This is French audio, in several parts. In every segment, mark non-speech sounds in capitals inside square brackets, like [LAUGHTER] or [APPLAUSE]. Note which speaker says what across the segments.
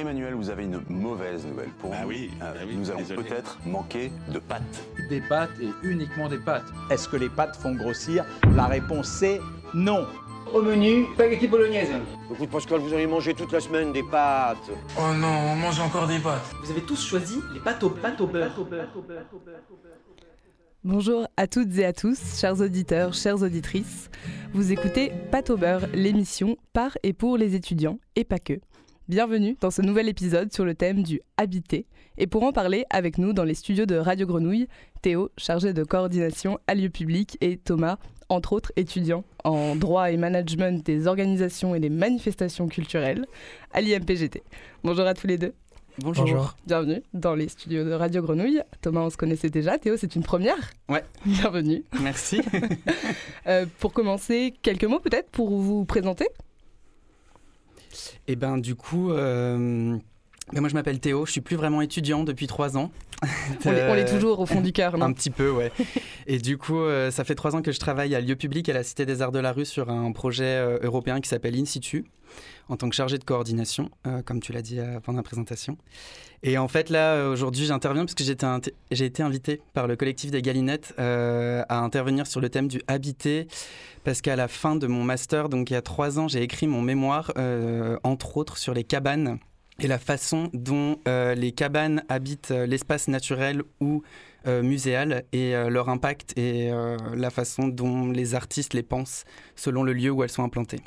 Speaker 1: Emmanuel, vous avez une mauvaise nouvelle pour
Speaker 2: Ah
Speaker 1: nous.
Speaker 2: oui,
Speaker 1: Euh,
Speaker 2: ah oui,
Speaker 1: nous allons peut-être manquer de pâtes.
Speaker 3: Des pâtes et uniquement des pâtes.
Speaker 4: Est-ce que les pâtes font grossir La réponse c'est non.
Speaker 5: Au menu, spaghetti bolognaise.
Speaker 6: Écoute Pascal, vous allez manger toute la semaine des pâtes.
Speaker 7: Oh non, on mange encore des pâtes.
Speaker 8: Vous avez tous choisi les pâtes au, pâtes au beurre.
Speaker 9: Bonjour à toutes et à tous, chers auditeurs, chères auditrices. Vous écoutez Pâte au beurre, l'émission par et pour les étudiants, et pas que. Bienvenue dans ce nouvel épisode sur le thème du habiter. Et pour en parler avec nous dans les studios de Radio Grenouille, Théo, chargé de coordination à lieu public, et Thomas, entre autres étudiant en droit et management des organisations et des manifestations culturelles à l'IMPGT. Bonjour à tous les deux.
Speaker 7: Bonjour.
Speaker 9: Bienvenue dans les studios de Radio Grenouille. Thomas, on se connaissait déjà. Théo, c'est une première.
Speaker 7: Ouais.
Speaker 9: Bienvenue.
Speaker 7: Merci. [LAUGHS]
Speaker 9: Euh, pour commencer, quelques mots peut-être pour vous présenter.
Speaker 7: Et ben du coup, euh, ben, moi je m'appelle Théo, je suis plus vraiment étudiant depuis trois ans. [LAUGHS]
Speaker 9: On l'est-
Speaker 7: Euh,
Speaker 9: toujours au fond du cœur, non
Speaker 7: Un petit peu, ouais. [LAUGHS] Et du coup, euh, ça fait trois ans que je travaille à Lieu Public à la Cité des Arts de la Rue sur un projet euh, européen qui s'appelle In Situ, en tant que chargé de coordination, euh, comme tu l'as dit euh, pendant la présentation. Et en fait, là, euh, aujourd'hui, j'interviens parce que j'ai été, invité par le collectif des Galinettes euh, à intervenir sur le thème du habiter, parce qu'à la fin de mon master, donc il y a trois ans, j'ai écrit mon mémoire, entre autres, sur les cabanes et la façon dont les cabanes habitent l'espace naturel ou muséal et leur impact et la façon dont les artistes les pensent selon le lieu où elles sont implantées.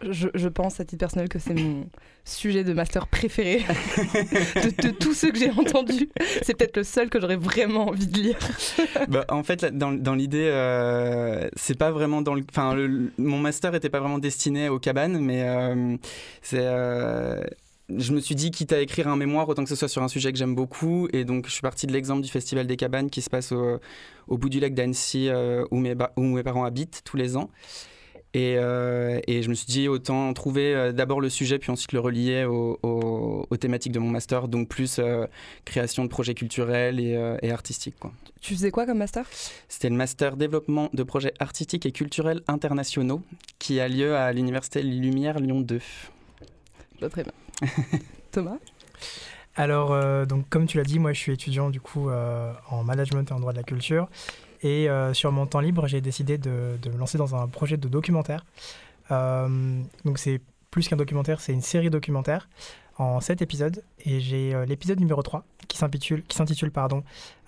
Speaker 9: Je, je pense à titre personnel que c'est mon sujet de master préféré [LAUGHS] de, de tous ceux que j'ai entendus. C'est peut-être le seul que j'aurais vraiment envie de lire. [LAUGHS]
Speaker 7: Bah, en fait, dans, dans l'idée, euh, c'est pas vraiment dans le. Enfin, mon master était pas vraiment destiné aux cabanes, mais euh, c'est. euh, je me suis dit, quitte à écrire un mémoire, autant que ce soit sur un sujet que j'aime beaucoup. Et donc, je suis parti de l'exemple du Festival des cabanes qui se passe au, au bout du lac d'Annecy, où mes parents habitent tous les ans. Et, euh, et je me suis dit, autant trouver euh, d'abord le sujet, puis ensuite le relier au- au- aux thématiques de mon master, donc plus euh, création de projets culturels et, euh, et artistiques. Quoi.
Speaker 9: Tu faisais quoi comme master?
Speaker 7: C'était le master développement de projets artistiques et culturels internationaux qui a lieu à l'université Lumière Lyon 2.
Speaker 9: Bah, Très bien. [LAUGHS] Thomas?
Speaker 10: Alors, euh, donc, comme tu l'as dit, moi je suis étudiant du coup euh, en management et en droit de la culture. Et euh, sur mon temps libre, j'ai décidé de, me lancer dans un projet de documentaire. Euh, donc, c'est plus qu'un documentaire, c'est une série documentaire en 7 épisodes. Et j'ai euh, l'épisode numéro 3 qui s'intitule,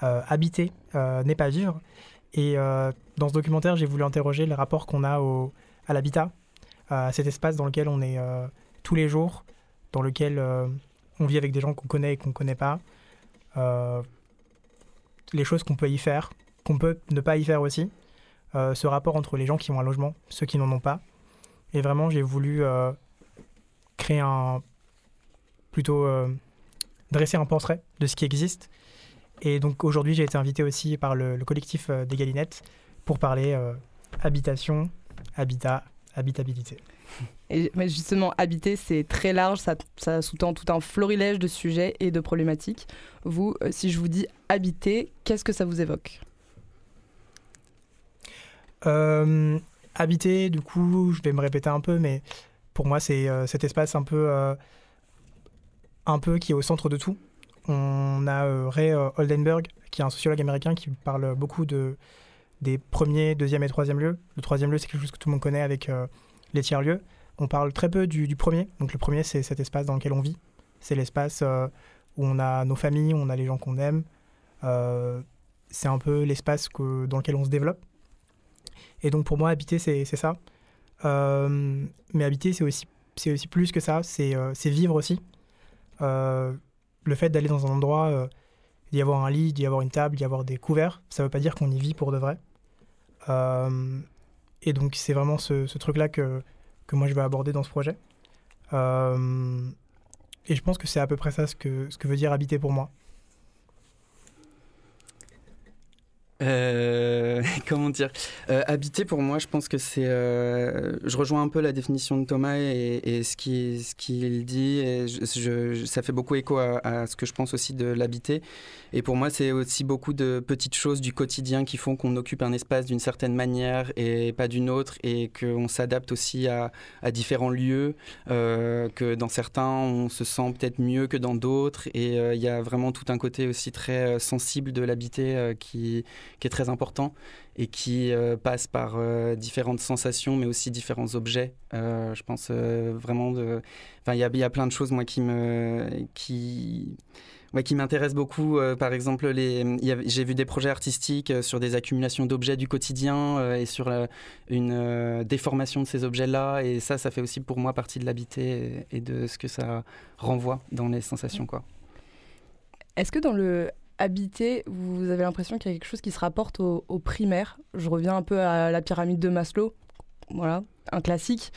Speaker 10: Habiter n'est pas vivre. Et dans ce documentaire, j'ai voulu interroger le rapport qu'on a au, à l'habitat, à cet espace dans lequel on est tous les jours, dans lequel on vit avec des gens qu'on connaît et qu'on ne connaît pas, les choses qu'on peut y faire, qu'on peut ne pas y faire aussi, euh, ce rapport entre les gens qui ont un logement, ceux qui n'en ont pas. Et vraiment, j'ai voulu euh, créer un. plutôt euh, dresser un portrait de ce qui existe. Et donc aujourd'hui, j'ai été invité aussi par le, le collectif des Galinettes pour parler habitation, habitat, habitabilité. [LAUGHS]
Speaker 9: Et, justement, habiter, c'est très large, ça, sous-tend tout un florilège de sujets et de problématiques. Vous, si je vous dis habiter, qu'est-ce que ça vous évoque?
Speaker 10: Euh, habiter, du coup, je vais me répéter un peu, mais pour moi, c'est euh, cet espace un peu, euh, un peu qui est au centre de tout. On a Ray Oldenburg, qui est un sociologue américain qui parle beaucoup de, des premiers, deuxième et troisième lieux. Le troisième lieu, c'est quelque chose que tout le monde connaît avec les tiers-lieux. On parle très peu du, premier. Donc le premier, c'est cet espace dans lequel on vit. C'est l'espace où on a nos familles, on a les gens qu'on aime. C'est un peu l'espace dans lequel on se développe. Et donc pour moi, habiter, c'est ça. Euh, mais habiter, c'est aussi, aussi plus que ça. C'est euh, vivre aussi. Euh, le fait d'aller dans un endroit, euh, d'y avoir un lit, d'y avoir une table, d'y avoir des couverts, ça ne veut pas dire qu'on y vit pour de vrai. Et donc c'est vraiment ce, ce truc-là que, que moi je vais aborder dans ce projet. Et je pense que c'est à peu près ça ce que, ce que veut dire habiter pour moi.
Speaker 7: Euh, [LAUGHS] comment dire? Euh, Habiter, pour moi, je pense que c'est. Euh, je rejoins un peu la définition de Thomas et, ce qu'il ce qu'il dit. Et ça fait beaucoup écho à, ce que je pense aussi de l'habiter. Et pour moi, c'est aussi beaucoup de petites choses du quotidien qui font qu'on occupe un espace d'une certaine manière et pas d'une autre, et qu'on s'adapte aussi à, à, différents lieux. que dans certains, on se sent peut-être mieux que dans d'autres. Et il y a vraiment tout un côté aussi très sensible de l'habiter qui qui est très important et qui euh, passe par euh, différentes sensations, mais aussi différents objets. Euh, je pense vraiment il y, y a, plein de choses, moi, qui me. qui qui m'intéressent beaucoup. par exemple, j'ai vu des projets artistiques sur des accumulations d'objets du quotidien et sur une déformation de ces objets-là. Et ça, ça fait aussi pour moi partie de l'habiter et, et, de ce que ça renvoie dans les sensations.
Speaker 9: Est-ce que dans le habiter, vous avez l'impression qu'il y a quelque chose qui se rapporte au, primaire. Je reviens un peu à la pyramide de Maslow, voilà, un classique.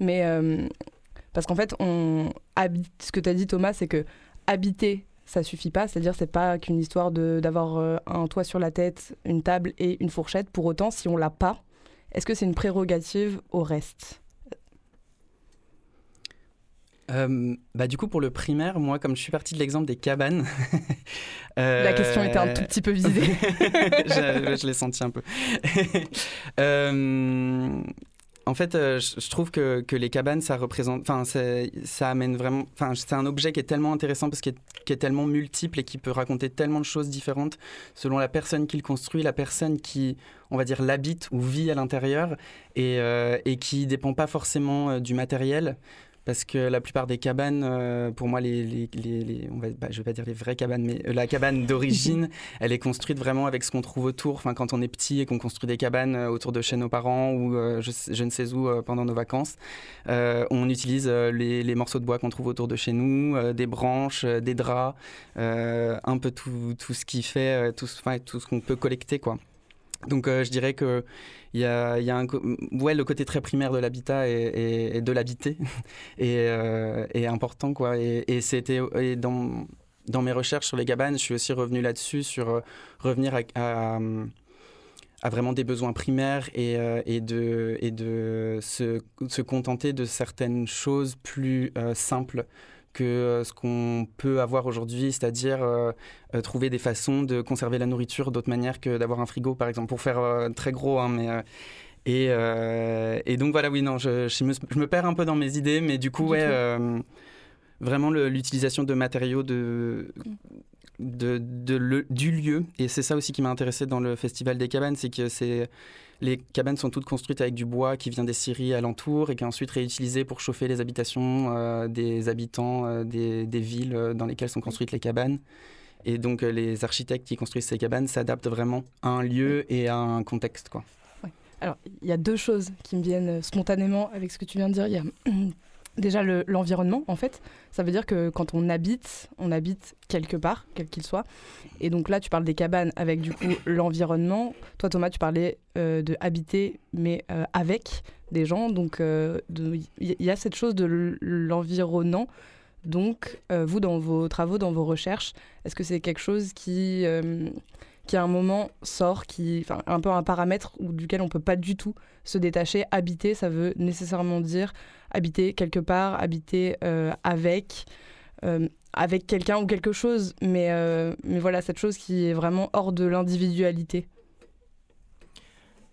Speaker 9: Mais euh, parce qu'en fait. Ce que tu as dit, Thomas, c'est que habiter, ça suffit pas. C'est-à-dire, c'est pas qu'une histoire d'avoir euh, un toit sur la tête, une table et une fourchette. Pour autant, si on l'a pas, est-ce que c'est une prérogative au reste?
Speaker 7: Euh, bah, du coup, pour le primaire, moi, comme je suis parti de l'exemple des cabanes. [LAUGHS]
Speaker 9: La question était un tout petit peu visée. [LAUGHS]
Speaker 7: je, je l'ai senti un peu. [LAUGHS] euh, en fait, euh, je trouve que, que, les cabanes, ça représente, enfin, ça amène vraiment, enfin, c'est un objet qui est tellement intéressant parce qu'il est, est, tellement multiple et qui peut raconter tellement de choses différentes selon la personne qui le construit, la personne qui, on va dire, l'habite ou vit à l'intérieur et, euh, et qui dépend pas forcément euh, du matériel parce que la plupart des cabanes, euh, pour moi, les, les, les, on va, bah, je vais pas dire les vraies cabanes, mais euh, la cabane d'origine, [LAUGHS] elle est construite vraiment avec ce qu'on trouve autour. Enfin, quand on est petit et qu'on construit des cabanes euh, autour de chez nos parents ou je, je, ne sais où pendant nos vacances, on utilise les, morceaux de bois qu'on trouve autour de chez nous, des branches, des draps, un peu tout, tout ce qui fait, tout, tout ce qu'on peut collecter, quoi. Donc je dirais que il y a, ouais, le côté très primaire de l'habitat et, de l'habiter [LAUGHS] est, euh, important. Quoi. Et, c'était dans, mes recherches sur les cabanes, je suis aussi revenu là-dessus, sur euh, revenir à, vraiment des besoins primaires et, euh, de, de se, se, contenter de certaines choses plus simples que euh, ce qu'on peut avoir aujourd'hui, c'est-à-dire euh, euh, trouver des façons de conserver la nourriture d'autre manière que d'avoir un frigo, par exemple, pour faire très gros. Hein, mais, et, et, donc voilà, oui, non, je, je, me, perds un peu dans mes idées, mais du coup, ouais, vraiment l'utilisation de matériaux de, de, de du lieu. Et c'est ça aussi qui m'a intéressé dans le Festival des cabanes, c'est que c'est les cabanes sont toutes construites avec du bois qui vient des scieries alentours et qui est ensuite réutilisé pour chauffer les habitations euh, des habitants euh, des, villes euh, dans lesquelles sont construites les cabanes. Et donc les architectes qui construisent ces cabanes s'adaptent vraiment à un lieu et à un contexte. Quoi.
Speaker 9: Alors, il y a deux choses qui me viennent spontanément avec ce que tu viens de dire. Il y a déjà l'environnement, en fait. Ça veut dire que quand on habite, on habite quelque part, quel qu'il soit. Et donc là, tu parles des cabanes avec du coup [COUGHS] l'environnement. Toi, Thomas, tu parlais euh, de habiter, mais euh, avec des gens. Donc euh, il y a cette chose de l'environnement. Donc, vous, dans vos travaux, dans vos recherches, est-ce que c'est quelque chose qui, qui à un moment sort, qui, enfin, un peu un paramètre duquel on peut pas du tout se détacher? Habiter, ça veut nécessairement dire habiter quelque part, habiter euh, avec, euh, avec quelqu'un ou quelque chose, mais, euh, mais voilà, cette chose qui est vraiment hors de l'individualité.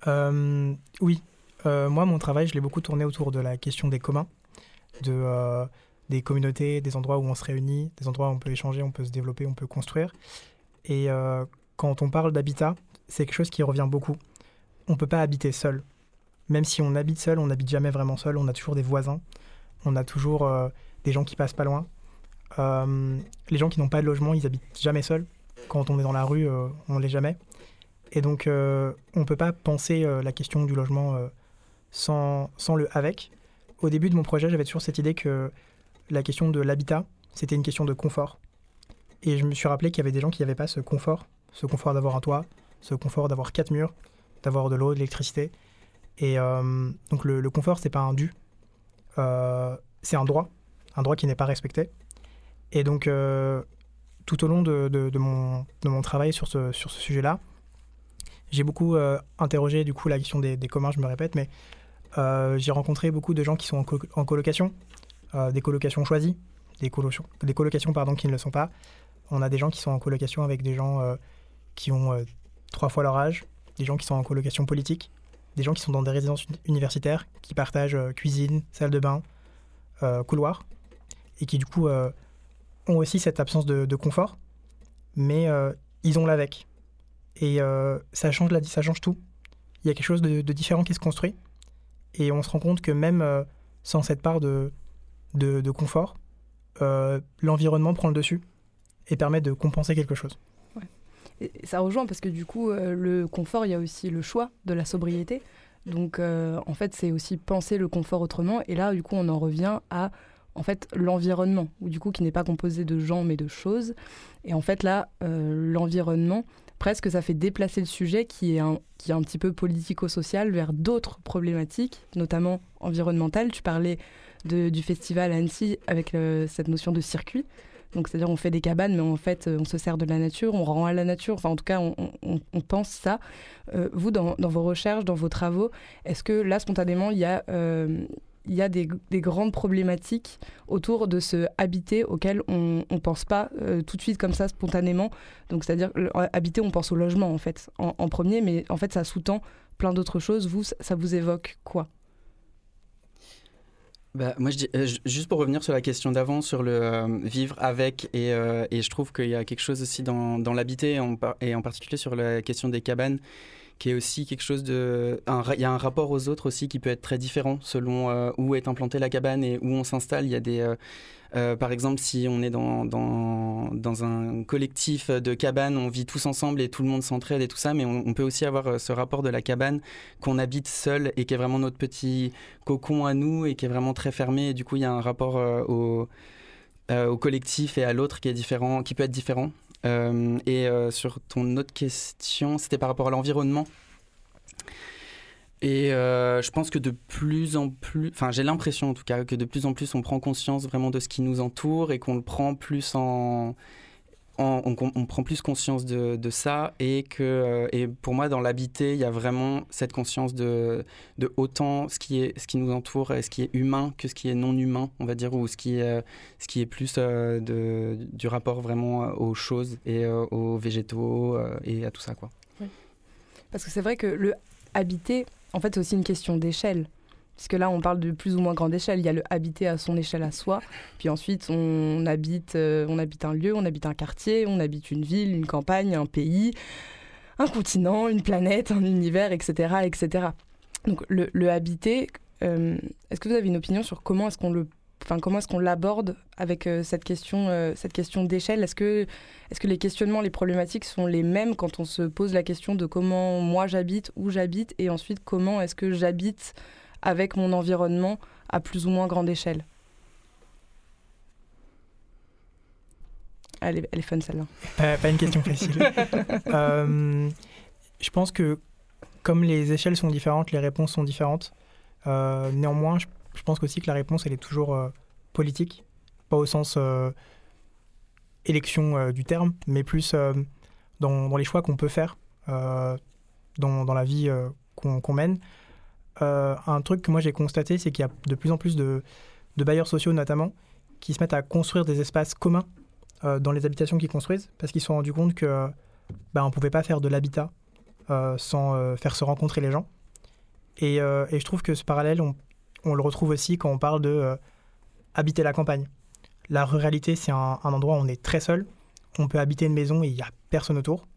Speaker 10: oui, moi, mon travail, je l'ai beaucoup tourné autour de la question des communs, de, des communautés, des endroits où on se réunit, des endroits où on peut échanger, on peut se développer, on peut construire. Et quand on parle d'habitat, c'est quelque chose qui revient beaucoup. On ne peut pas habiter seul même si on habite seul, on n'habite jamais vraiment seul, on a toujours des voisins, on a toujours euh, des gens qui passent pas loin. Euh, les gens qui n'ont pas de logement, ils habitent jamais seuls. Quand on est dans la rue, euh, on l'est jamais. Et donc, on ne peut pas penser la question du logement sans, sans le avec. Au début de mon projet, j'avais toujours cette idée que la question de l'habitat, c'était une question de confort. Et je me suis rappelé qu'il y avait des gens qui n'avaient pas ce confort, ce confort d'avoir un toit, ce confort d'avoir quatre murs, d'avoir de l'eau, de l'électricité. Et euh, donc le, confort, c'est pas un dû, euh, c'est un droit, un droit qui n'est pas respecté. Et donc euh, tout au long de, mon, travail sur ce, sujet-là, j'ai beaucoup interrogé du coup la question des, communs, je me répète, mais j'ai rencontré beaucoup de gens qui sont en, en colocation, des colocations choisies, des, colocations, des colocations pardon, qui ne le sont pas. On a des gens qui sont en colocation avec des gens qui ont trois fois leur âge, des gens qui sont en colocation politique, des gens qui sont dans des résidences universitaires, qui partagent cuisine, salle de bain, couloir, et qui du coup ont aussi cette absence de, confort, mais euh, ils ont l'avec. Et euh, ça, change la, ça change tout. Il y a quelque chose de, différent qui se construit. Et on se rend compte que même euh, sans cette part de, confort, l'environnement prend le dessus et permet de compenser quelque chose.
Speaker 9: Ça rejoint parce que du coup, le confort, il y a aussi le choix de la sobriété. Donc en fait, c'est aussi penser le confort autrement. Et là, du coup, on en revient à en fait l'environnement, ou du coup qui n'est pas composé de gens mais de choses. Et en fait là, euh, l'environnement, presque ça fait déplacer le sujet qui est un, qui est un petit peu politico-social vers d'autres problématiques, notamment environnementales. Tu parlais du festival Annecy avec cette notion de circuit. Donc, c'est-à-dire, on fait des cabanes, mais en fait, on se sert de la nature, on rend à la nature. Enfin, en tout cas, on, pense ça. Euh, vous, dans, vos recherches, dans vos travaux, est-ce que là, spontanément, il y a, euh, il y a des, grandes problématiques autour de ce habiter auquel on ne pense pas euh, tout de suite comme ça spontanément? Donc c'est-à-dire habiter, on pense au logement en fait en, premier, mais en fait ça sous-tend plein d'autres choses. Vous, ça vous évoque quoi?
Speaker 7: Bah, moi, je dis, euh, juste pour revenir sur la question d'avant, sur le euh, vivre avec, et, et, je trouve qu'il y a quelque chose aussi dans, dans l'habiter, et en particulier sur la question des cabanes, qui est aussi quelque chose de... Il y a un rapport aux autres aussi qui peut être très différent selon euh, où est implantée la cabane et où on s'installe. Il y a des... Euh, euh, par exemple, si on est dans, dans, un collectif de cabanes, on vit tous ensemble et tout le monde s'entraide et tout ça, mais on, peut aussi avoir ce rapport de la cabane qu'on habite seul et qui est vraiment notre petit cocon à nous et qui est vraiment très fermé. Et du coup, il y a un rapport au, au collectif et à l'autre qui qui peut être différent. Euh, et euh, sur ton autre question, c'était par rapport à l'environnement. Et euh, je pense que de plus en plus, enfin j'ai l'impression en tout cas que de plus en plus on prend conscience vraiment de ce qui nous entoure et qu'on le prend plus en, on, prend plus conscience de, ça et que euh, et pour moi dans l'habiter il y a vraiment cette conscience de, de, autant ce qui est ce qui nous entoure et ce qui est humain que ce qui est non humain on va dire ou ce qui est ce qui est plus euh, du rapport vraiment aux choses et aux végétaux et à tout ça quoi.
Speaker 9: Parce que c'est vrai que le habiter en fait c'est aussi une question d'échelle puisque là on parle de plus ou moins grande échelle. Il y a le habiter à son échelle à soi, puis ensuite on habite, euh, on habite un lieu, on habite un quartier, on habite une ville, une campagne, un pays, un continent, une planète, un univers, etc. etc. Donc le, habiter, euh, est-ce que vous avez une opinion sur comment est-ce qu'on le Enfin, comment est-ce qu'on l'aborde avec euh, cette question, cette question d'échelle? Est-ce que, est-ce que les questionnements, les problématiques sont les mêmes quand on se pose la question de comment moi j'habite, où j'habite, et ensuite comment est-ce que j'habite avec mon environnement à plus ou moins grande échelle? Elle est, elle est fun celle-là.
Speaker 10: pas une question facile. [LAUGHS] Euh, je pense que comme les échelles sont différentes, les réponses sont différentes. Euh, néanmoins, je, pense aussi que la réponse, elle est toujours euh, politique, pas au sens élection du terme, mais plus dans, les choix qu'on peut faire dans, la vie qu'on mène. Euh, un truc que moi j'ai constaté, c'est qu'il y a de plus en plus de, bailleurs sociaux notamment qui se mettent à construire des espaces communs euh, dans les habitations qu'ils construisent parce qu'ils se sont rendus compte que ben, on ne pouvait pas faire de l'habitat euh, sans faire se rencontrer les gens. Et, je trouve que ce parallèle, on, le retrouve aussi quand on parle de habiter la campagne. La ruralité, c'est un, endroit où on est très seul. On peut habiter une maison et il n'y a personne autour.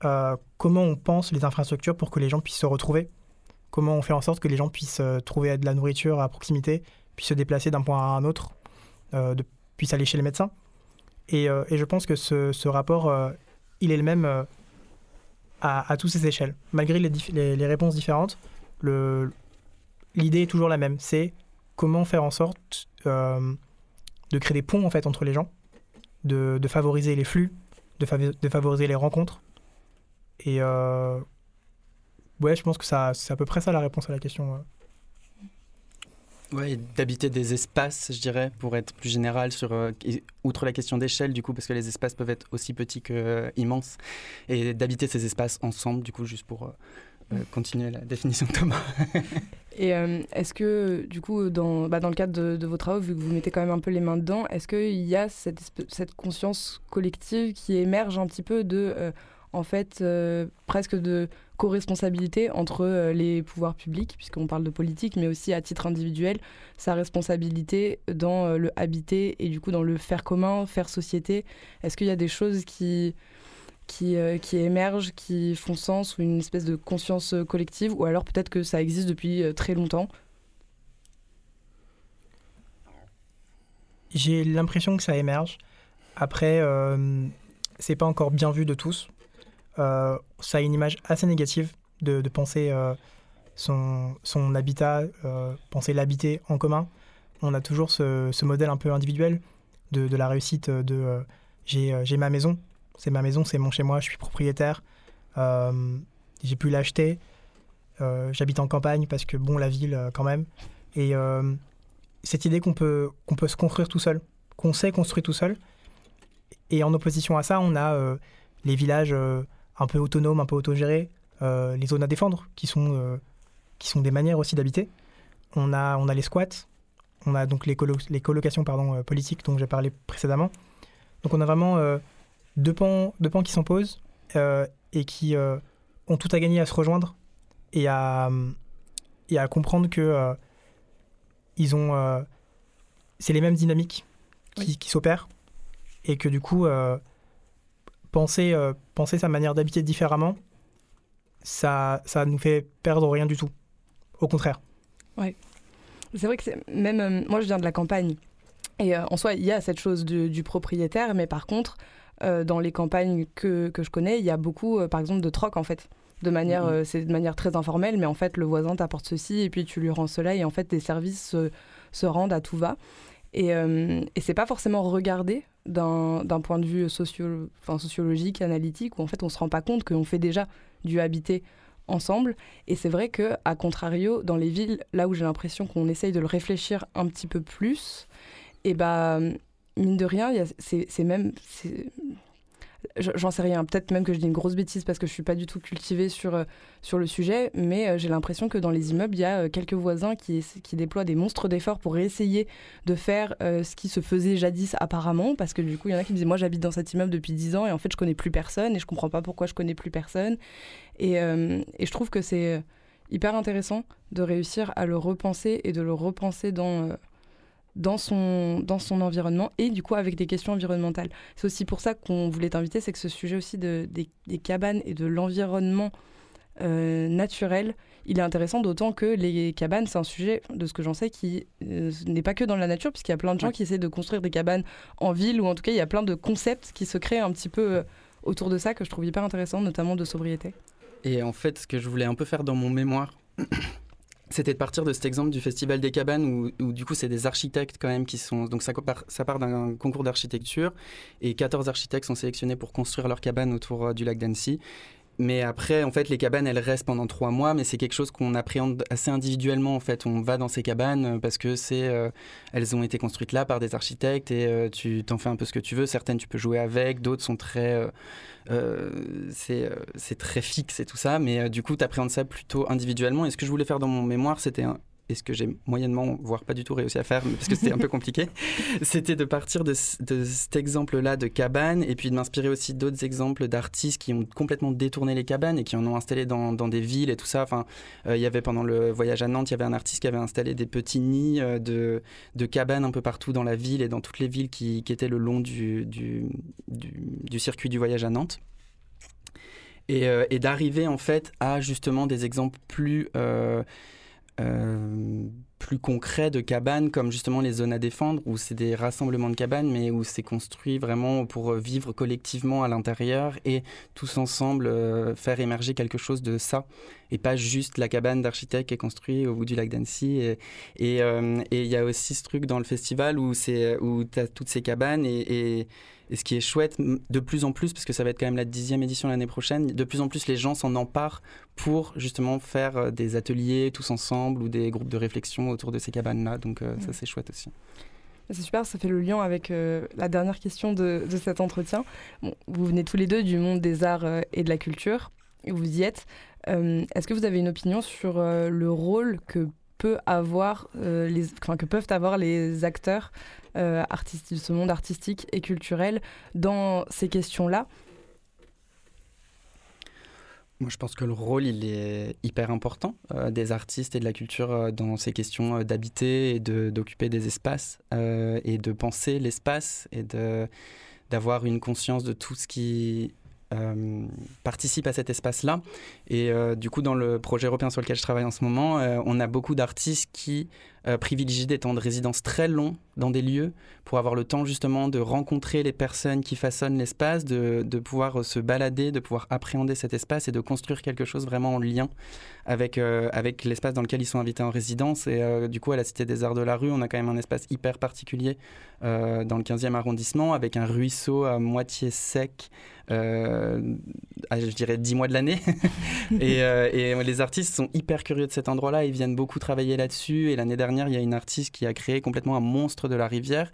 Speaker 10: comment on pense les infrastructures pour que les gens puissent se retrouver? Comment on fait en sorte que les gens puissent euh, trouver de la nourriture à proximité, puissent se déplacer d'un point à un autre, euh, puissent aller chez les médecins? Et, euh, je pense que ce, rapport, il est le même à, toutes ces échelles. Malgré les, les, réponses différentes, l'idée est toujours la même. C'est comment faire en sorte de créer des ponts en fait entre les gens, de, favoriser les flux, de, favoriser les rencontres. Et Ouais, je pense que c'est à peu près ça la réponse à la question.
Speaker 7: Ouais, d'habiter des espaces, je dirais, pour être plus général sur, euh, outre la question d'échelle, du coup, parce que les espaces peuvent être aussi petits que euh, immenses, et d'habiter ces espaces ensemble, du coup, juste pour euh, euh, continuer la définition de Thomas. [LAUGHS]
Speaker 9: Et euh, est-ce que, du coup, dans, bah, le cadre de, vos travaux, vu que vous mettez quand même un peu les mains dedans, est-ce qu'il y a cette, conscience collective qui émerge un petit peu de, euh, en fait, euh, presque de co-responsabilité entre les pouvoirs publics, puisqu'on parle de politique, mais aussi à titre individuel, sa responsabilité dans le habiter et du coup dans le faire commun, faire société? Est-ce qu'il y a des choses qui, qui, euh, qui émergent, qui font sens, ou une espèce de conscience euh, collective, ou alors peut-être que ça existe depuis euh, très longtemps
Speaker 10: J'ai l'impression que ça émerge. Après, euh, c'est pas encore bien vu de tous. Ça a une image assez négative de, penser son, habitat, penser l'habiter en commun. On a toujours ce, modèle un peu individuel de, la réussite de j'ai ma maison, c'est ma maison, c'est mon chez moi, je suis propriétaire, euh, j'ai pu l'acheter, euh, j'habite en campagne parce que bon, la ville euh, quand même. Et cette idée qu'on peut, qu'on peut se construire tout seul, qu'on sait construire tout seul. Et en opposition à ça, on a les villages un peu autonomes, un peu autogérés, les zones à défendre, qui sont, qui sont des manières aussi d'habiter. On a, on a les squats, on a donc les, colo- les colocations pardon, politiques dont j'ai parlé précédemment. Donc on a vraiment deux, pans, deux pans qui s'opposent euh, et qui euh, ont tout à gagner à se rejoindre et à, et à comprendre que euh, ils ont euh, c'est les mêmes dynamiques qui, qui s'opèrent et que du coup euh, penser euh, penser sa manière d'habiter différemment ça ça nous fait perdre rien du tout. Au contraire.
Speaker 9: C'est vrai que c'est même euh, moi je viens de la campagne et euh, en soi il y a cette chose du, du propriétaire, mais par contre euh, dans les campagnes que, que je connais, il y a beaucoup euh, par exemple de troc en fait. De manière,
Speaker 7: Mhm.
Speaker 9: euh, c'est de manière très informelle, mais en fait le voisin t'apporte ceci et puis tu lui rends cela et en fait des services se, se rendent à tout va. Et, euh, et c'est pas forcément regardé d'un d'un point de vue socio enfin, sociologique, analytique, où en fait on se rend pas compte qu'on fait déjà du habiter ensemble. Et c'est vrai que, à contrario, dans les villes, là où j'ai l'impression qu'on essaye de le réfléchir un petit peu plus, et bah, mine de rien, c'est même. J'en sais rien, peut-être même que je dis une grosse bêtise parce que je suis pas du tout cultivée sur, euh, sur le sujet, mais euh, j'ai l'impression que dans les immeubles, il y a euh, quelques voisins qui, qui déploient des monstres d'efforts pour essayer de faire ce qui se faisait jadis apparemment, parce que du coup, il y en a qui me disaient Moi, j'habite dans cet immeuble depuis 10 ans et en fait, je connais plus personne et je comprends pas pourquoi je connais plus personne. Et, je trouve que c'est hyper intéressant de réussir à le repenser et de le repenser dans, dans, son, dans son environnement et du coup avec des questions environnementales. C'est aussi pour ça qu'on voulait t'inviter, c'est que ce sujet aussi de, des, des cabanes et de l'environnement euh, naturel, il est intéressant d'autant que les cabanes, c'est un sujet, de ce que j'en sais, qui euh, n'est pas que dans la nature, puisqu'il y a plein de gens qui essaient de construire des cabanes en ville, ou en tout cas il y a plein de concepts qui se créent un petit peu euh, autour de ça que je trouve hyper intéressant, notamment de sobriété.
Speaker 7: Et en fait, ce que je voulais un peu faire dans mon mémoire, c'était de partir de cet exemple du Festival des cabanes où, où, du coup c'est des architectes quand même qui sont... Donc ça part, d'un concours d'architecture et 14 architectes sont sélectionnés pour construire leur cabane autour euh, du lac d'Annecy. Mais après, en fait, les cabanes, elles restent pendant trois mois, mais c'est quelque chose qu'on appréhende assez individuellement. En fait, on va dans ces cabanes euh, parce que c'est, euh, elles ont été construites là par des architectes et euh, tu t'en fais un peu ce que tu veux. Certaines, tu peux jouer avec, d'autres sont très, euh, c'est, très fixe et tout ça. Mais du coup, tu appréhendes ça plutôt individuellement. Et ce que je voulais faire dans mon mémoire, c'était et ce que j'ai moyennement, voire pas du tout réussi à faire, parce que c'était un peu [LAUGHS] compliqué, c'était de partir de, de cet exemple-là de cabane, et puis de m'inspirer aussi d'autres exemples d'artistes qui ont complètement détourné les cabanes et qui en ont installé dans, dans des villes et tout ça. Enfin, euh, il y avait pendant le voyage à Nantes, il y avait un artiste qui avait installé des petits nids euh, de, de cabanes un peu partout dans la ville et dans toutes les villes qui, qui étaient le long du, du, du, du circuit du voyage à Nantes. Et, euh, et d'arriver en fait à justement des exemples plus... Euh, plus concrets de cabanes, comme justement les zones à défendre, où c'est des rassemblements de cabanes, mais où c'est construit vraiment pour vivre collectivement à l'intérieur et tous ensemble euh, faire émerger quelque chose de ça, et pas juste la cabane d'architecte qui est construite au bout du lac d'Annecy. Et il euh, et, y a aussi ce truc dans le festival où tu as toutes ces cabanes et et ce qui est chouette, de plus en plus, parce que ça va être quand même la dixième édition l'année prochaine, de plus en plus les gens s'en emparent pour justement faire des ateliers tous ensemble ou des groupes de réflexion autour de ces cabanes-là. Donc ça, c'est chouette aussi.
Speaker 9: C'est super, ça fait le lien avec la dernière question de, de cet entretien. vous venez tous les deux du monde des arts et de la culture, vous y êtes. Est-ce que vous avez une opinion sur le rôle que peut avoir les, enfin, que peuvent avoir les acteurs artistes de ce monde artistique et culturel dans ces questions-là?
Speaker 7: Moi, je pense que le rôle, il est hyper important euh, des artistes et de la culture euh, dans ces questions euh, d'habiter et d'occuper des espaces et de penser l'espace et d'avoir une conscience de tout ce qui participe à cet espace-là. Et du coup, dans le projet européen sur lequel je travaille en ce moment, on a beaucoup d'artistes qui euh, privilégier des temps de résidence très longs dans des lieux pour avoir le temps justement de rencontrer les personnes qui façonnent l'espace, de, de, pouvoir euh, se balader, de pouvoir appréhender cet espace et de construire quelque chose vraiment en lien avec, euh, avec l'espace dans lequel ils sont invités en résidence. Et du coup, à la Cité des Arts de la Rue, on a quand même un espace hyper particulier dans le 15e arrondissement avec un ruisseau à moitié sec. je dirais 10 mois de l'année. [LAUGHS] et, et les artistes sont hyper curieux de cet endroit-là. Ils viennent beaucoup travailler là-dessus. Et l'année dernière, il y a une artiste qui a créé complètement un monstre de la rivière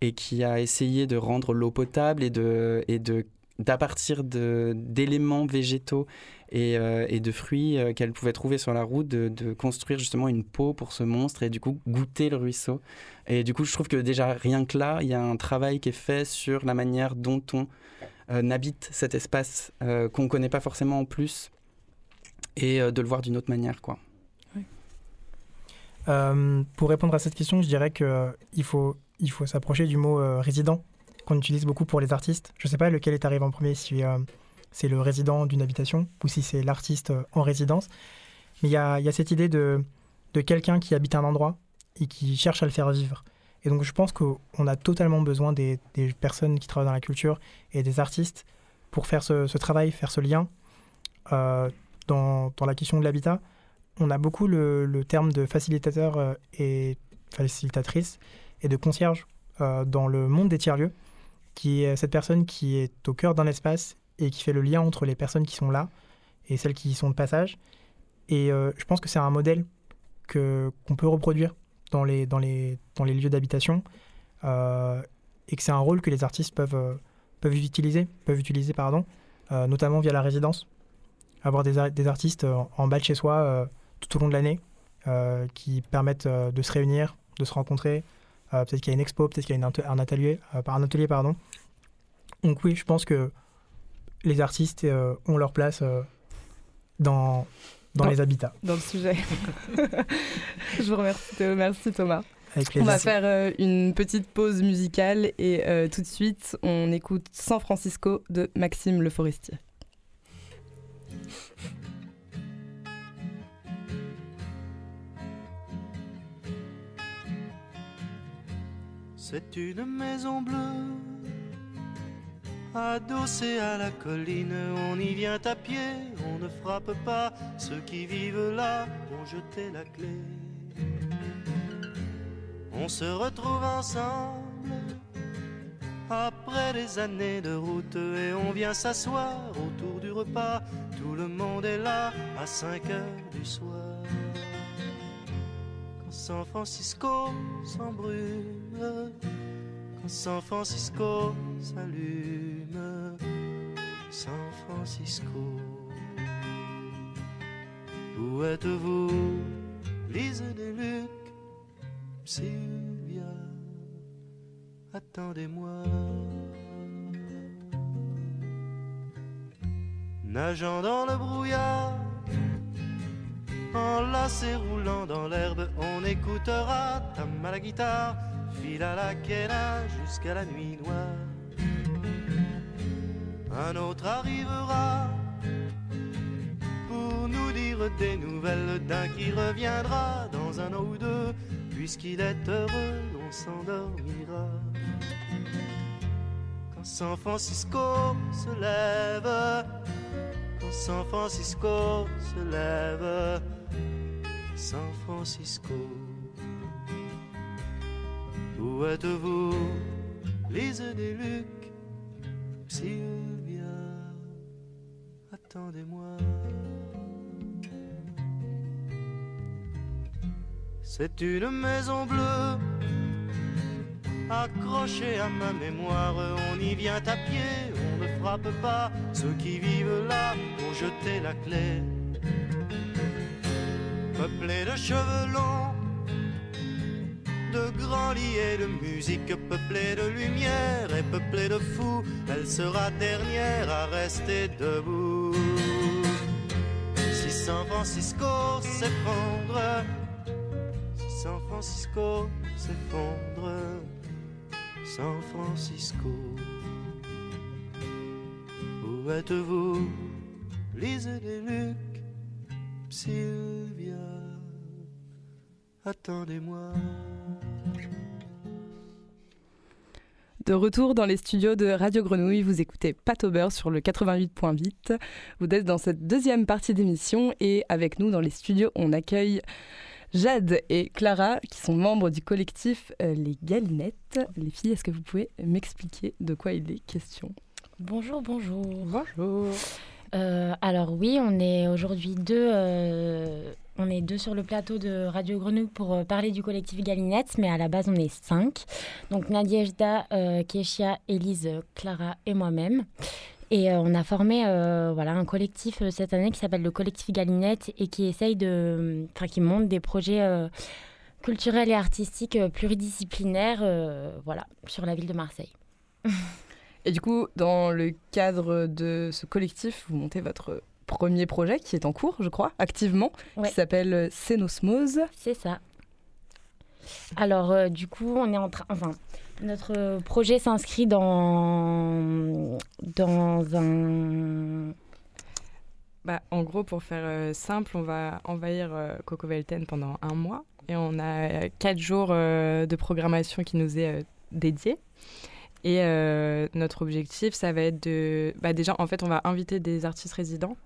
Speaker 7: et qui a essayé de rendre l'eau potable et de, et de d'à partir d'éléments végétaux et, euh, de fruits euh, qu'elle pouvait trouver sur la route, de, de, construire justement une peau pour ce monstre et du coup goûter le ruisseau. Et du coup, je trouve que déjà rien que là, il y a un travail qui est fait sur la manière dont on euh, habite cet espace qu'on ne connaît pas forcément en plus et de le voir d'une autre manière. quoi.
Speaker 10: Euh, pour répondre à cette question, je dirais qu'il euh, faut, s'approcher du mot euh, résident, qu'on utilise beaucoup pour les artistes. Je ne sais pas lequel est arrivé en premier, si c'est le résident d'une habitation ou si c'est l'artiste en résidence. Mais il y a, cette idée de, quelqu'un qui habite un endroit et qui cherche à le faire vivre. Et donc je pense qu'on a totalement besoin des, personnes qui travaillent dans la culture et des artistes pour faire ce, travail, faire ce lien dans, la question de l'habitat on a beaucoup le, terme de facilitateur euh, et facilitatrice et de concierge euh, dans le monde des tiers-lieux, qui est cette personne qui est au cœur d'un espace et qui fait le lien entre les personnes qui sont là et celles qui y sont de passage. Et euh, je pense que c'est un modèle que, qu'on peut reproduire dans les, dans les, dans les lieux d'habitation et que c'est un rôle que les artistes peuvent, peuvent utiliser, peuvent utiliser pardon, notamment via la résidence. Avoir des, des artistes en bas de chez soi tout au long de l'année euh, qui permettent euh, de se réunir, de se rencontrer. Euh, peut-être qu'il y a une expo, peut-être qu'il y a un atelier, un atelier pardon. Donc oui, je pense que les artistes ont leur place dans, dans, les habitats.
Speaker 9: Dans le sujet. [LAUGHS] je vous remercie, merci Thomas. On va faire une petite pause musicale et tout de suite, on écoute San Francisco de Maxime Le Forestier.
Speaker 2: C'est une maison bleue, adossée à la colline. On y vient à pied, on ne frappe pas. Ceux qui vivent là ont jeté la clé. On se retrouve ensemble après des années de route et on vient s'asseoir autour du repas. Tout le monde est là à 5 heures du soir. San Francisco s'embrume, quand San Francisco s'allume, San Francisco. Où êtes-vous, Lise des Luc, Sylvia, attendez-moi. Nageant dans le brouillard Enlacé roulant dans l'herbe, on écoutera tam à guitare, fil à la quena jusqu'à la nuit noire. Un autre arrivera pour nous dire des nouvelles d'un qui reviendra dans un an ou deux, puisqu'il est heureux, on s'endormira. Quand San Francisco se lève, quand San Francisco se lève, San Francisco. Où êtes-vous, Lise des Lucs, Sylvia, attendez-moi. C'est une maison bleue accrochée à ma mémoire. On y vient à pied, on ne frappe pas. Ceux qui vivent là ont jeté la clé. Peuplé de cheveux longs, de grands lits et de musique, peuplé de lumière et peuplé de fous, elle sera dernière à rester debout. Si San Francisco s'effondre, si San Francisco s'effondre, San Francisco, où êtes-vous, lisez les Luc, Sylvia, attendez-moi.
Speaker 9: De retour dans les studios de Radio Grenouille, vous écoutez Pat sur le 88.8. Vous êtes dans cette deuxième partie d'émission et avec nous dans les studios, on accueille Jade et Clara qui sont membres du collectif euh, Les Galinettes. Les filles, est-ce que vous pouvez m'expliquer de quoi il est question?
Speaker 11: Bonjour, bonjour.
Speaker 9: Bonjour.
Speaker 11: Euh, alors oui, on est aujourd'hui deux, euh, on est deux sur le plateau de Radio Grenouille pour euh, parler du collectif Galinette, mais à la base on est cinq. Donc Nadiejda, euh, Kéchia, Élise, Clara et moi-même. Et on a formé voilà, un collectif cette année qui s'appelle le collectif Galinette et qui essaye de, enfin qui monte des projets culturels et artistiques pluridisciplinaires, voilà, sur la ville de Marseille. [LAUGHS]
Speaker 9: Et du coup, dans le cadre de ce collectif, vous montez votre premier projet qui est en cours, je crois, activement,
Speaker 11: Ouais.
Speaker 9: qui s'appelle Scénosmose.
Speaker 11: C'est ça. Alors, euh, du coup, on est en train. Enfin, notre projet s'inscrit dans, dans un.
Speaker 12: Bah, en gros, pour faire euh, simple, on va envahir euh, Coco Velten pendant un mois et on a euh, quatre jours de programmation qui nous est dédiée. Et euh, notre objectif, ça va être de. Bah, déjà, en fait, on va inviter des artistes résidents,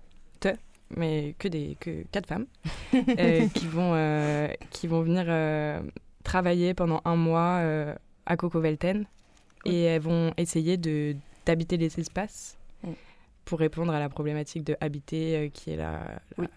Speaker 12: mais que, des, que quatre femmes, [LAUGHS] euh, qui, vont, euh, qui vont venir travailler pendant un mois à Coco Velten. Et elles vont essayer de- d'habiter les espaces
Speaker 9: Mm.
Speaker 12: pour répondre à la problématique de habiter qui est la, la-
Speaker 9: Oui.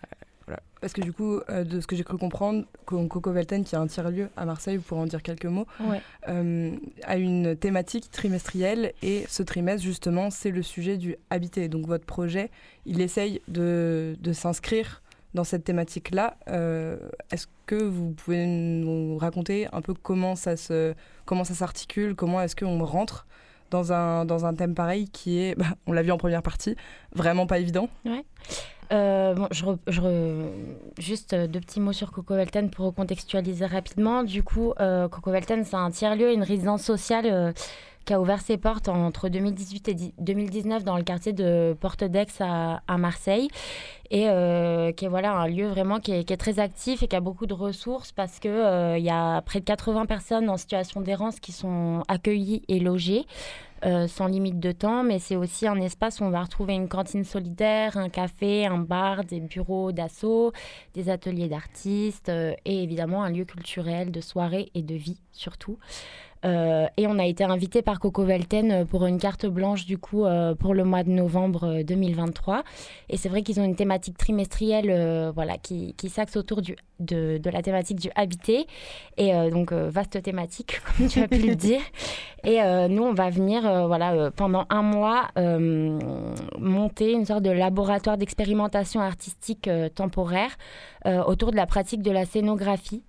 Speaker 9: Parce que du coup, euh, de ce que j'ai cru comprendre, Co- Coco Velten, qui est un tiers-lieu à Marseille, vous pourrez en dire quelques mots,
Speaker 11: Ouais.
Speaker 9: euh, a une thématique trimestrielle et ce trimestre, justement, c'est le sujet du habité. Donc votre projet, il essaye de, de s'inscrire dans cette thématique-là. Euh, Est-ce que vous pouvez nous raconter un peu comment ça se, comment ça s'articule, comment est-ce qu'on rentre dans un, dans un thème pareil qui est, bah, on l'a vu en première partie, vraiment pas évident?
Speaker 11: Euh, bon, je, je juste euh, deux petits mots sur Coco Velten pour recontextualiser rapidement. Du coup, euh, Coco Velten, c'est un tiers-lieu, une résidence sociale euh, qui a ouvert ses portes entre 2018 et di- 2019 dans le quartier de Porte d'Aix à, à Marseille. Et qui est voilà, un lieu vraiment qui est, qui est très actif et qui a beaucoup de ressources parce qu'il il y a près de 80 personnes en situation d'errance qui sont accueillies et logées. Euh, sans limite de temps, mais c'est aussi un espace où on va retrouver une cantine solidaire, un café, un bar, des bureaux d'assaut, des ateliers d'artistes euh, et évidemment un lieu culturel de soirée et de vie surtout. Euh, et on a été invité par Coco Velten euh, pour une carte blanche du coup euh, pour le mois de novembre euh, 2023. Et c'est vrai qu'ils ont une thématique trimestrielle voilà, qui, s'axe autour du, de, la thématique du habité. Et donc vaste thématique [LAUGHS] comme tu as pu le dire. Et nous, on va venir voilà, pendant un mois monter une sorte de laboratoire d'expérimentation artistique temporaire autour de la pratique de la scénographie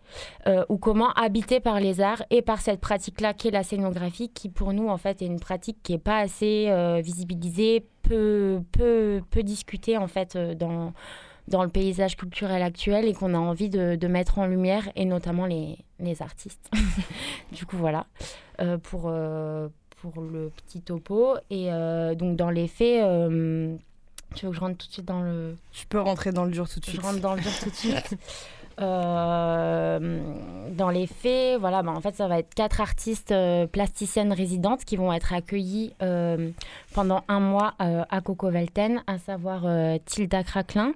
Speaker 11: euh, ou comment habiter par les arts et par cette pratique-là qu'est la scénographie qui pour nous en fait est une pratique qui n'est pas assez euh, visibilisée, peu, peu, peu discutée en fait euh, dans, dans le paysage culturel actuel et qu'on a envie de, de mettre en lumière et notamment les, les artistes. [LAUGHS] du coup voilà euh, pour, euh, pour le petit topo et euh, donc dans les faits euh, tu veux que je rentre tout de suite dans le
Speaker 9: Je peux rentrer dans le dur tout de suite.
Speaker 11: je rentre dans le dur tout de suite. [LAUGHS] Euh, dans les faits, voilà, bah, en fait, ça va être quatre artistes euh, plasticiennes résidentes qui vont être accueillis euh, pendant un mois à Coco Velten, à savoir Tilda Cracklin,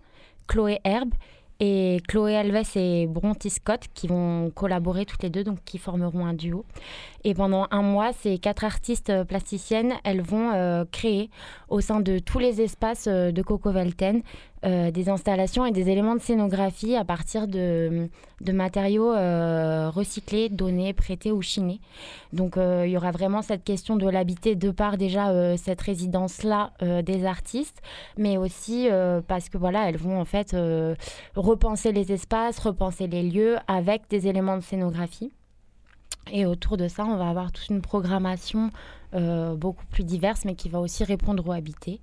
Speaker 11: Chloé Herbe et Chloé Alves et Bronty Scott qui vont collaborer toutes les deux, donc qui formeront un duo. Et pendant un mois, ces quatre artistes euh, plasticiennes, elles vont euh, créer au sein de tous les espaces euh, de Coco Velten euh, des installations et des éléments de scénographie à partir de, matériaux euh, recyclés, donnés, prêtés ou chinés. Donc euh, il y aura vraiment cette question de l'habiter de par déjà cette résidence-là des artistes, mais aussi parce que voilà, elles vont en fait repenser les espaces, repenser les lieux avec des éléments de scénographie. Et autour de ça, on va avoir toute une programmation beaucoup plus diverse, mais qui va aussi répondre aux habités.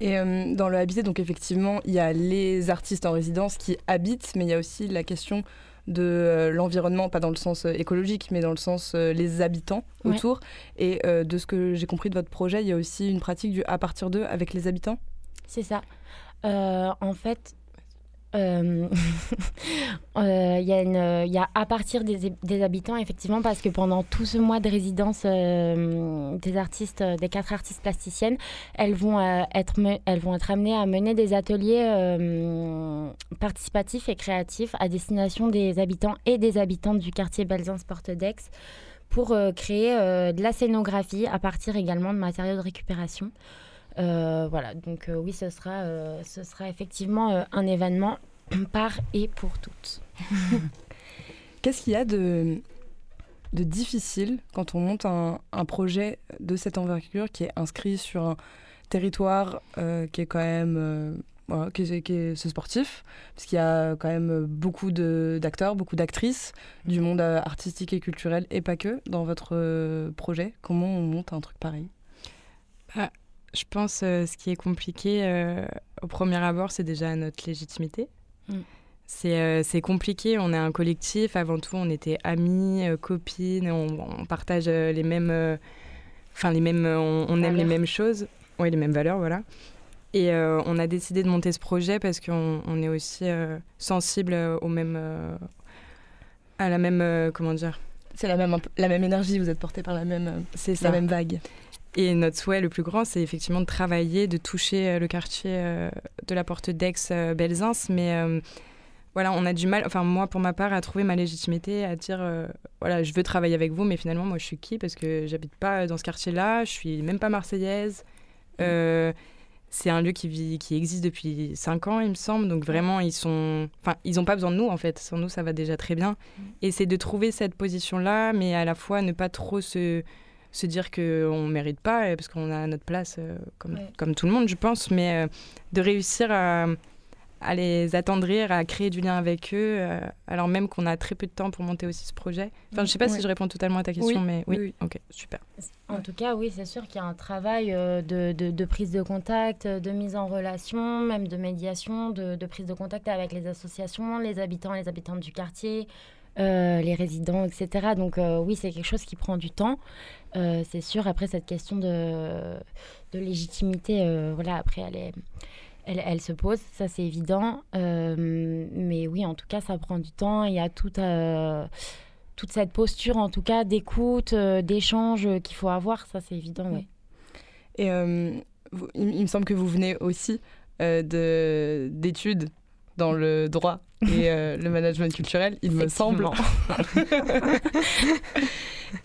Speaker 9: Et euh, dans le habité, donc effectivement, il y a les artistes en résidence qui habitent, mais il y a aussi la question de euh, l'environnement, pas dans le sens euh, écologique, mais dans le sens les habitants autour. Et de ce que j'ai compris de votre projet, il y a aussi une pratique du à partir d'eux avec les habitants?
Speaker 11: C'est ça. en fait, euh, [LAUGHS] euh, il y, a à partir des, habitants, effectivement, parce que pendant tout ce mois de résidence euh, des artistes, des quatre artistes plasticiennes, elles vont, être, elles vont être amenées à mener des ateliers participatifs et créatifs à destination des habitants et des habitantes du quartier Belzins Porte d'Aix pour créer de la scénographie à partir également de matériaux de récupération. Euh, voilà, donc euh, oui, ce sera, euh, ce sera effectivement un événement [CLEARS THROAT] par et pour toutes. [LAUGHS]
Speaker 9: Qu'est-ce qu'il y a de, de difficile quand on monte un, un, projet de cette envergure qui est inscrit sur un territoire qui est quand même voilà, qui est, qui est, ce sportif, parce qu'il y a quand même beaucoup d'acteurs, beaucoup d'actrices du monde artistique et culturel, et pas que, dans votre projet. Comment on monte un truc pareil?
Speaker 12: Bah, je pense que euh, ce qui est compliqué euh, au premier abord, c'est déjà notre légitimité. Mm. Euh, c'est compliqué, on est un collectif, avant tout on était amis, copines, on, partage les mêmes... Enfin, les mêmes, on, aime les mêmes choses, oui, les mêmes valeurs, voilà. Et on a décidé de monter ce projet parce qu'on on est aussi sensible au même, à la même, comment dire?
Speaker 9: C'est la même, la même énergie, vous êtes porté par la même, la même vague.
Speaker 12: Et notre souhait le plus grand, c'est effectivement de travailler, de toucher euh, le quartier euh, de la porte d'Aix-Belzins. Euh, mais voilà, on a du mal, enfin moi pour ma part, à trouver ma légitimité, à dire voilà, je veux travailler avec vous, mais finalement moi je suis qui Parce que j'habite pas dans ce quartier-là, je suis même pas marseillaise. c'est un lieu qui, vit, qui existe depuis 5 ans, il me semble. Donc vraiment, ils sont, enfin, ils n'ont pas besoin de nous en fait. Sans nous, ça va déjà très bien. Mm. Et c'est de trouver cette position-là, mais à la fois ne pas trop se se dire qu'on ne mérite pas, parce qu'on a notre place euh, comme, comme tout le monde, je pense, mais euh, de réussir à, à, les attendrir, à créer du lien avec eux, euh, alors même qu'on a très peu de temps pour monter aussi ce projet. Enfin, je ne sais pas si je réponds totalement à ta question, mais oui, oui, ok, super.
Speaker 11: En tout cas, oui, c'est sûr qu'il y a un travail de, de, prise de contact, de mise en relation, même de médiation, de, de prise de contact avec les associations, les habitants les habitantes du quartier, euh, les résidents, etc. Donc euh, oui, c'est quelque chose qui prend du temps. Euh, c'est sûr, après cette question de, légitimité, voilà, après elle, se pose, ça c'est évident. mais oui, en tout cas, ça prend du temps. Il y a toute, toute cette posture, en tout cas, d'écoute, d'échange qu'il faut avoir, ça c'est évident, oui.
Speaker 9: Et il, il, me semble que vous venez aussi d'études dans le droit et euh, le management culturel, il me semble. [LAUGHS]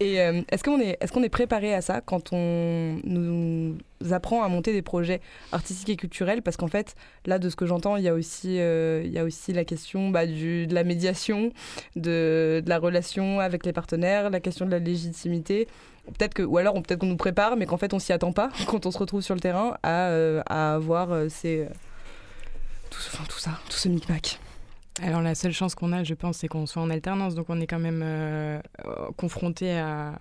Speaker 9: et euh, est-ce qu'on est, est, qu'on est préparé à ça quand on nous apprend à monter des projets artistiques et culturels? Parce qu'en fait, là, de ce que j'entends, il y a aussi, euh, il y a aussi la question bah, du, de la médiation, de, de, la relation avec les partenaires, la question de la légitimité. Peut-être que, ou alors peut-être qu'on nous prépare, mais qu'en fait on s'y attend pas [LAUGHS] quand on se retrouve sur le terrain à, à avoir ces tout, enfin, tout ça, tout ce micmac.
Speaker 12: Alors la seule chance qu'on a, je pense, c'est qu'on soit en alternance, donc on est quand même euh, confronté à,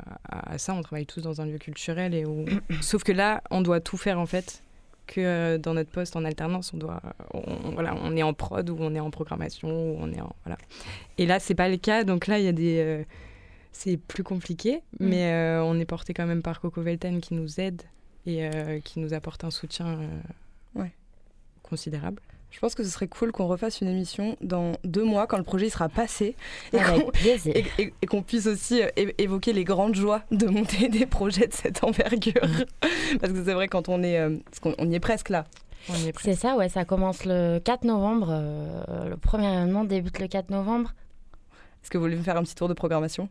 Speaker 12: ça. On travaille tous dans un lieu culturel et où... [COUGHS] sauf que là, on doit tout faire en fait. Que euh, dans notre poste en alternance, on doit, voilà, on est en prod ou on est en programmation ou on est en voilà. Et là, c'est pas le cas, donc là, il y a des, euh, c'est plus compliqué, mm. mais on est porté quand même par Coco Velten qui nous aide et qui nous apporte un soutien ouais. considérable.
Speaker 9: Je pense que ce serait cool qu'on refasse une émission dans deux mois quand le projet sera passé et qu'on puisse aussi euh, évoquer les grandes joies de monter [LAUGHS] des projets de cette envergure. parce que c'est vrai quand on est, euh, on y est presque là.
Speaker 11: C'est ça, ouais, ça commence le 4 novembre. Euh, le premier événement débute le 4 novembre.
Speaker 9: Est-ce que vous voulez me faire un petit tour de programmation?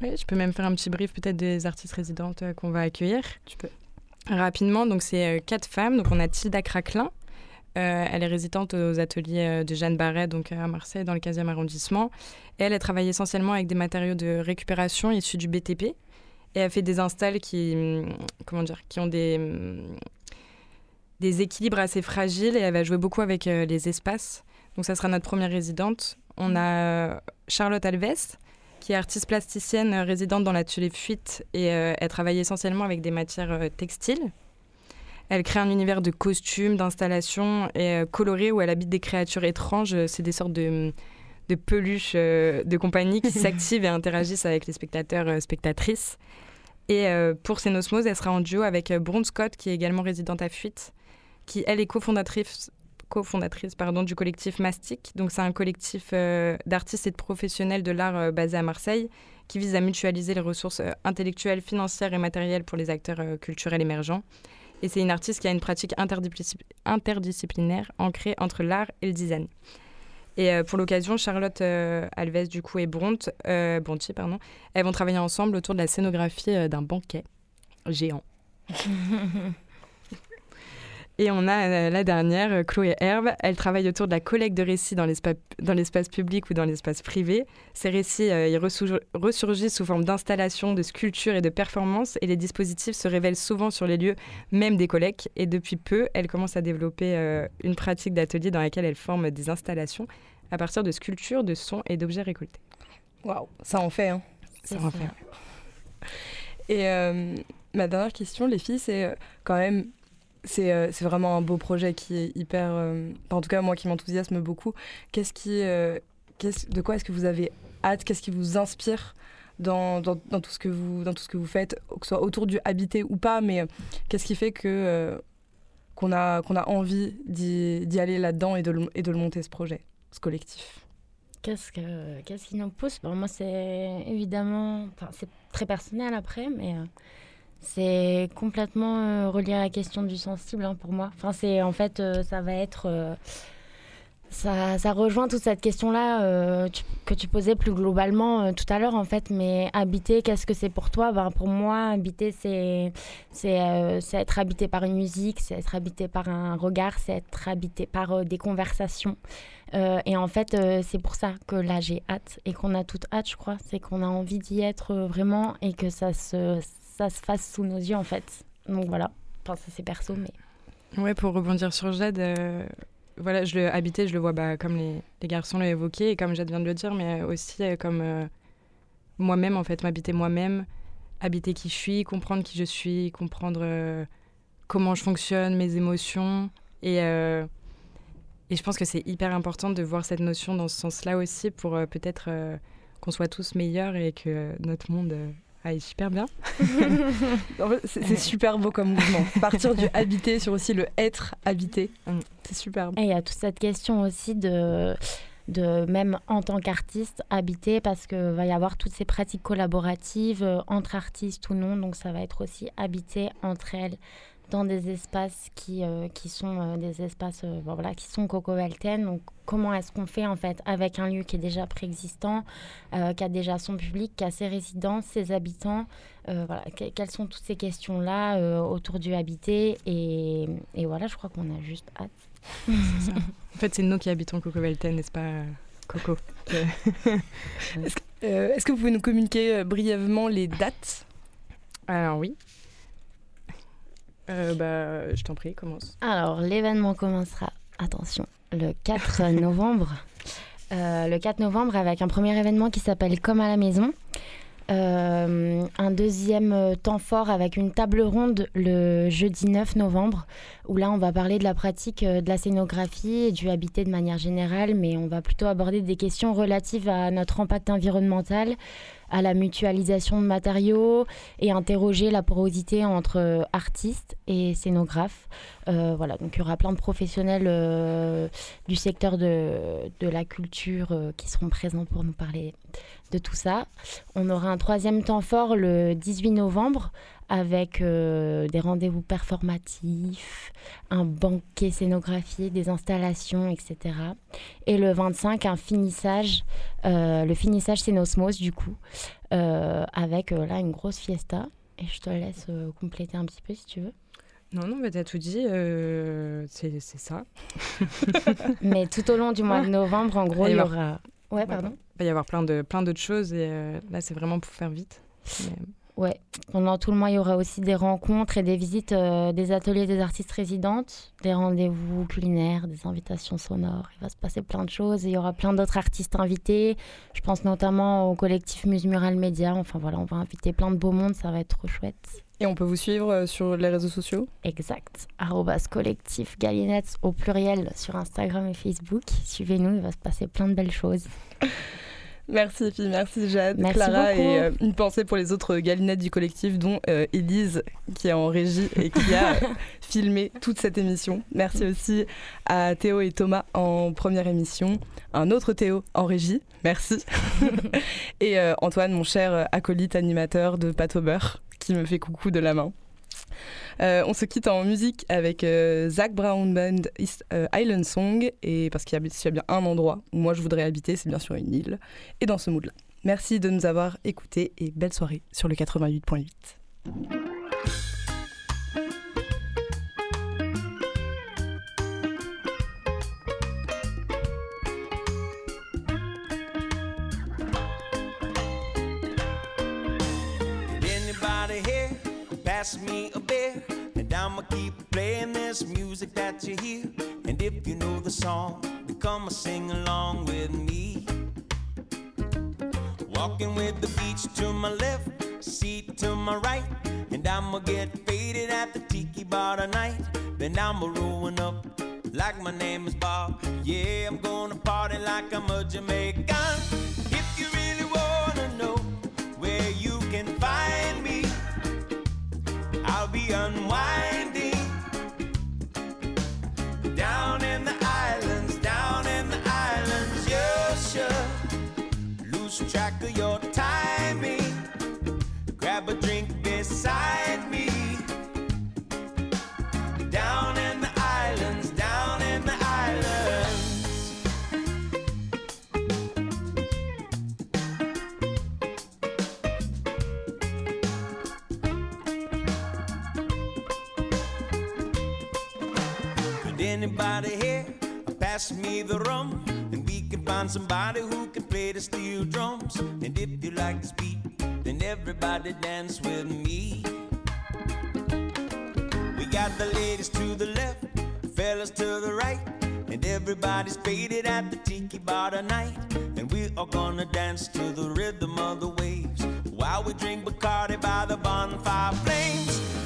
Speaker 12: Oui, je peux même faire un petit brief peut-être des artistes résidentes qu'on va accueillir. Tu peux. Rapidement, donc c'est quatre femmes. Donc on a Tilda Craquelin, elle est résidente aux ateliers de Jeanne Barret, donc à Marseille, dans le 15e arrondissement. elle, elle travaille essentiellement avec des matériaux de récupération issus du BTP. Et elle fait des installs qui, hum, comment dire, qui ont des, hum, des équilibres assez fragiles et elle va jouer beaucoup avec les espaces. Donc ça sera notre première résidente. On a Charlotte Alves, qui est artiste plasticienne euh, résidente dans l'atelier Fuite et euh, elle travaille essentiellement avec des matières euh, textiles. Elle crée un univers de costumes, d'installations et colorés où elle habite des créatures étranges. C'est des sortes de, de peluches de compagnie qui [LAUGHS] s'activent et interagissent avec les spectateurs, spectatrices. Et pour Cénosmose, elle sera en duo avec Brune Scott, qui est également résidente à Fuite, qui elle est cofondatrice cofondatrice pardon, du collectif Mastic. Donc, c'est un collectif euh, d'artistes et de professionnels de l'art euh, basé à Marseille qui vise à mutualiser les ressources euh, intellectuelles, financières et matérielles pour les acteurs culturels émergents. Et c'est une artiste qui a une pratique interdisciplinaire ancrée entre l'art et le design. Et pour l'occasion, Charlotte Alves du coup et Bronte, Bronti, pardon, elles vont travailler ensemble autour de la scénographie d'un banquet géant. [LAUGHS] Et on a euh, la dernière, euh, Chloé Herbe. Elle travaille autour de la collecte de récits dans l'espace public ou dans l'espace privé. Ces récits euh, ils ressurgissent sous forme d'installations, de sculptures et de performances. Et les dispositifs se révèlent souvent sur les lieux même des collectes. Et depuis peu, elle commence à développer une pratique d'atelier dans laquelle elle forme des installations à partir de sculptures, de sons et d'objets récoltés.
Speaker 9: Waouh, ça en fait. Hein.
Speaker 12: Ça en fait.
Speaker 9: Et ma dernière question, les filles, c'est quand même euh, c'est vraiment un beau projet qui est hyper. Euh, en tout cas, moi qui m'enthousiasme beaucoup. Qu'est-ce qui, euh, de quoi est-ce que vous avez hâte? Qu'est-ce qui vous inspire dans, dans, tout ce que vous, dans tout ce que vous faites, que ce soit autour du habité ou pas, mais qu'est-ce qui fait que qu'on a, qu'on a envie d'y aller là-dedans et de, le, et de le monter, ce projet, ce collectif?
Speaker 11: Qu'est-ce, que, qu'est-ce qui nous pousse? Moi, c'est évidemment. C'est très personnel après, mais c'est complètement euh, relié à la question du sensible hein, pour moi. Enfin, c'est en fait, euh, ça va être. Euh, ça, ça, rejoint toute cette question-là que tu posais plus globalement tout à l'heure, en fait. Mais habiter, qu'est-ce que c'est pour toi? Ben, Pour moi, habiter, c'est c'est être habité par une musique, c'est être habité par un regard, c'est être habité par des conversations. et en fait, c'est pour ça que là, j'ai hâte et qu'on a toute hâte, je crois. C'est qu'on a envie d'y être vraiment et que ça se ça se fasse sous nos yeux en fait. Donc voilà, enfin c'est perso mais...
Speaker 12: Ouais, pour rebondir sur Jade, euh, voilà, je le habité, je le vois bah, comme les, les garçons l'ont évoqué et comme Jade vient de le dire, mais aussi euh, comme euh, moi-même en fait, m'habiter moi-même, habiter qui je suis, comprendre qui je suis, comprendre comment je fonctionne, mes émotions et... Et je pense que c'est hyper important de voir cette notion dans ce sens-là aussi pour peut-être qu'on soit tous meilleurs et que notre monde ah, super bien. [LAUGHS]
Speaker 9: c'est super beau comme mouvement. Partir du habiter sur aussi le être habité. Mm. C'est superbe.
Speaker 11: Et il y a toute cette question aussi de de même en tant qu'artiste habiter parce que va y avoir toutes ces pratiques collaboratives euh, entre artistes ou non donc ça va être aussi habiter entre elles dans des espaces qui, euh, qui sont euh, des espaces euh, voilà, qui sont Coco Donc, comment est-ce qu'on fait en fait avec un lieu qui est déjà préexistant, qui a déjà son public, qui a ses résidents, ses habitants voilà, Quelles sont toutes ces questions-là autour du habité? Et, et, voilà, je crois qu'on a juste hâte. [LAUGHS]
Speaker 12: en fait, c'est nous qui habitons Coco n'est-ce pas Coco? [LAUGHS]
Speaker 9: Est-ce que, est que vous pouvez nous communiquer brièvement les dates?
Speaker 12: Alors oui, euh, bah, je t'en prie, commence.
Speaker 11: Alors, l'événement commencera, attention, le 4 [LAUGHS] novembre. Euh, le 4 novembre avec un premier événement qui s'appelle Comme à la maison. Euh, un deuxième temps fort avec une table ronde le jeudi 9 novembre, où là on va parler de la pratique de la scénographie et du habité de manière générale, mais on va plutôt aborder des questions relatives à notre impact environnemental, à la mutualisation de matériaux et interroger la porosité entre euh, artistes et scénographes. Euh, voilà, donc il y aura plein de professionnels euh, du secteur de, de la culture qui seront présents pour nous parler de tout ça. On aura un troisième temps fort le 18 novembre avec euh, des rendez-vous performatifs, un banquet scénographié, des installations, etc. Et le 25, un finissage, euh, le finissage Scénosmos du coup, euh, avec là une grosse fiesta. Et je te laisse compléter un petit peu si tu veux.
Speaker 12: Non, non, mais t'as tout dit, euh, c'est c'est ça. [LAUGHS] [LAUGHS]
Speaker 11: Mais tout au long du mois de novembre, en gros,
Speaker 12: Il
Speaker 11: y
Speaker 12: va y
Speaker 11: aura. Ouais, pardon.
Speaker 12: Il va y avoir plein de plein d'autres choses et euh, là, c'est vraiment pour faire vite. Mais-
Speaker 11: Ouais, pendant tout le mois, il y aura aussi des rencontres et des visites euh, des ateliers des artistes résidentes, des rendez-vous culinaires, des invitations sonores. Il va se passer plein de choses et il y aura plein d'autres artistes invités. Je pense notamment au collectif Muse Mural Média. Enfin voilà, on va inviter plein de beaux mondes, ça va être trop chouette.
Speaker 9: Et on peut vous suivre euh, sur les réseaux sociaux?
Speaker 11: Exact. Arrobas collectif Galinette au pluriel sur Instagram et Facebook. Suivez-nous, il va se passer plein de belles choses. [LAUGHS]
Speaker 9: Merci Fille, merci Jade,
Speaker 11: Merci
Speaker 9: Clara
Speaker 11: beaucoup.
Speaker 9: et euh, une pensée pour les autres galinettes du collectif dont euh, Élise qui est en régie et qui a euh, [LAUGHS] filmé toute cette émission. Merci aussi à Théo et Thomas en première émission, un autre Théo en régie, merci. [LAUGHS] et euh, Antoine, mon cher acolyte animateur de Pâte au beurre qui me fait coucou de la main. Euh, on se quitte en musique avec euh, Zach Brown Band euh, Island Song, et parce qu'il y a bien un endroit où moi je voudrais habiter, c'est bien sûr une île, et dans ce mood-là. Merci de nous avoir écoutés et belle soirée sur le 88.8.
Speaker 13: pass me a beer? And I'ma keep playing this music that you hear. And if you know the song, then come and sing along with me. Walking with the beach to my left, seat to my right. And I'ma get faded at the tiki bar tonight. Then I'ma rolling up like my name is Bob. Yeah, I'm gonna party like I'm a Jamaican. be unwind. Everybody dance with me. We got the ladies to the left, fellas to the right. And everybody's faded at the tiki bar tonight. And we are gonna dance to the rhythm of the waves while we drink Bacardi by the bonfire flames.